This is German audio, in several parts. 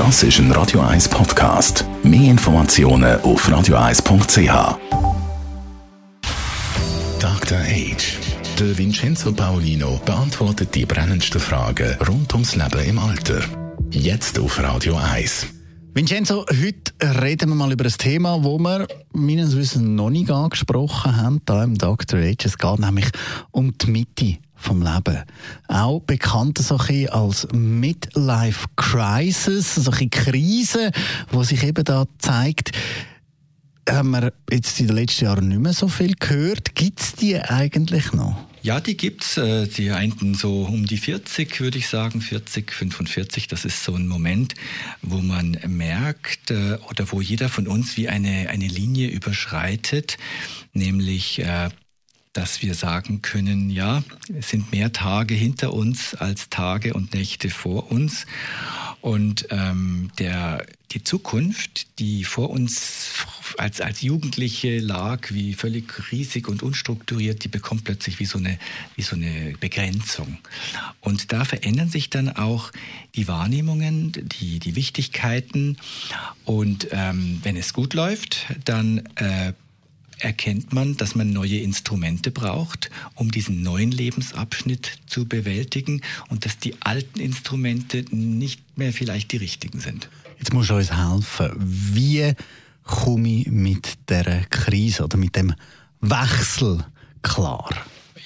Das ist ein Radio 1 Podcast. Mehr Informationen auf radio1.ch. Dr. Age. Der Vincenzo Paolino beantwortet die brennendsten Fragen rund ums Leben im Alter. Jetzt auf Radio 1. Vincenzo, heute reden wir mal über ein Thema, wo wir meines Wissens noch nicht angesprochen haben, hier im Dr. Age. Es geht nämlich um die Mitte vom Leben. Auch bekannt so ein als Midlife Crisis, so ein Krise, wo sich eben da zeigt, haben wir jetzt in den letzten Jahren nicht mehr so viel gehört. Gibt es die eigentlich noch? Ja, die gibt's. Äh, die einen so um die 40, würde ich sagen, 40, 45. Das ist so ein Moment, wo man merkt äh, oder wo jeder von uns wie eine, eine Linie überschreitet, nämlich äh, dass wir sagen können, ja, es sind mehr Tage hinter uns als Tage und Nächte vor uns. Und ähm, der, die Zukunft, die vor uns als, als Jugendliche lag, wie völlig riesig und unstrukturiert, die bekommt plötzlich wie so, eine, wie so eine Begrenzung. Und da verändern sich dann auch die Wahrnehmungen, die, die Wichtigkeiten. Und ähm, wenn es gut läuft, dann äh, erkennt man, dass man neue Instrumente braucht, um diesen neuen Lebensabschnitt zu bewältigen und dass die alten Instrumente nicht mehr vielleicht die richtigen sind. Jetzt muss du uns helfen. Wie komme ich mit der Krise oder mit dem Wechsel klar?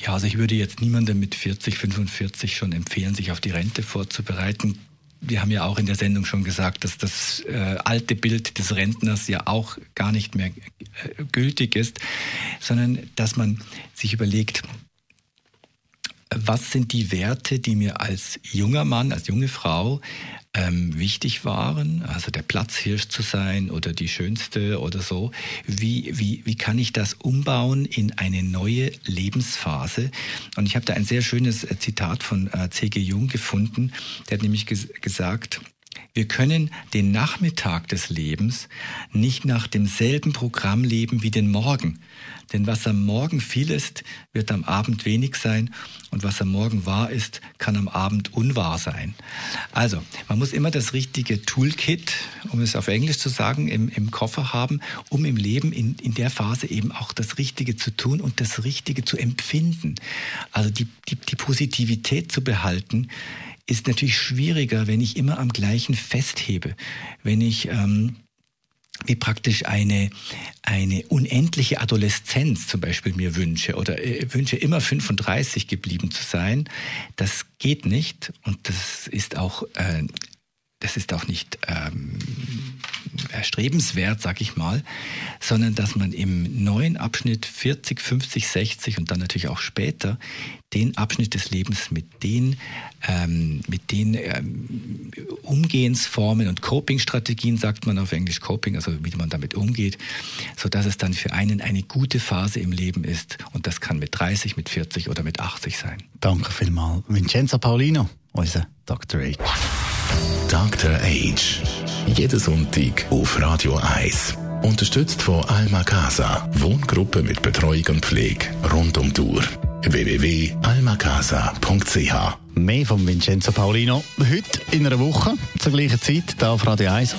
Ja, also ich würde jetzt niemandem mit 40, 45 schon empfehlen, sich auf die Rente vorzubereiten wir haben ja auch in der Sendung schon gesagt, dass das äh, alte Bild des Rentners ja auch gar nicht mehr äh, gültig ist, sondern dass man sich überlegt, was sind die Werte, die mir als junger Mann, als junge Frau ähm, wichtig waren, also der Platzhirsch zu sein oder die Schönste oder so. Wie, wie, wie kann ich das umbauen in eine neue Lebensphase? Und ich habe da ein sehr schönes äh, Zitat von äh, C.G. Jung gefunden, der hat nämlich ges gesagt, wir können den Nachmittag des Lebens nicht nach demselben Programm leben wie den Morgen. Denn was am Morgen viel ist, wird am Abend wenig sein. Und was am Morgen wahr ist, kann am Abend unwahr sein. Also, man muss immer das richtige Toolkit, um es auf Englisch zu sagen, im, im Koffer haben, um im Leben in, in der Phase eben auch das Richtige zu tun und das Richtige zu empfinden. Also die, die, die Positivität zu behalten, ist natürlich schwieriger, wenn ich immer am gleichen festhebe. Wenn ich ähm, wie praktisch eine, eine unendliche Adoleszenz zum Beispiel mir wünsche oder äh, wünsche immer 35 geblieben zu sein, das geht nicht und das ist auch, äh, das ist auch nicht ähm, erstrebenswert, sag ich mal, sondern dass man im neuen Abschnitt 40, 50, 60 und dann natürlich auch später den Abschnitt des Lebens mit den, ähm, mit den ähm, Umgehensformen und Coping-Strategien, sagt man auf Englisch Coping, also wie man damit umgeht, so dass es dann für einen eine gute Phase im Leben ist. Und das kann mit 30, mit 40 oder mit 80 sein. Danke vielmals. Vincenzo Paulino, unser Dr. H. Dr. Age. Jeden Sonntag auf Radio 1. Unterstützt von Alma Casa. Wohngruppe mit Betreuung und Pflege rund um die Uhr. www.almacasa.ch Mehr von Vincenzo Paulino. Heute in einer Woche zur gleichen Zeit hier auf Radio 1.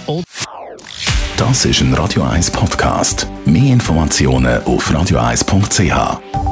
Das ist ein Radio 1 Podcast. Mehr Informationen auf radio1.ch.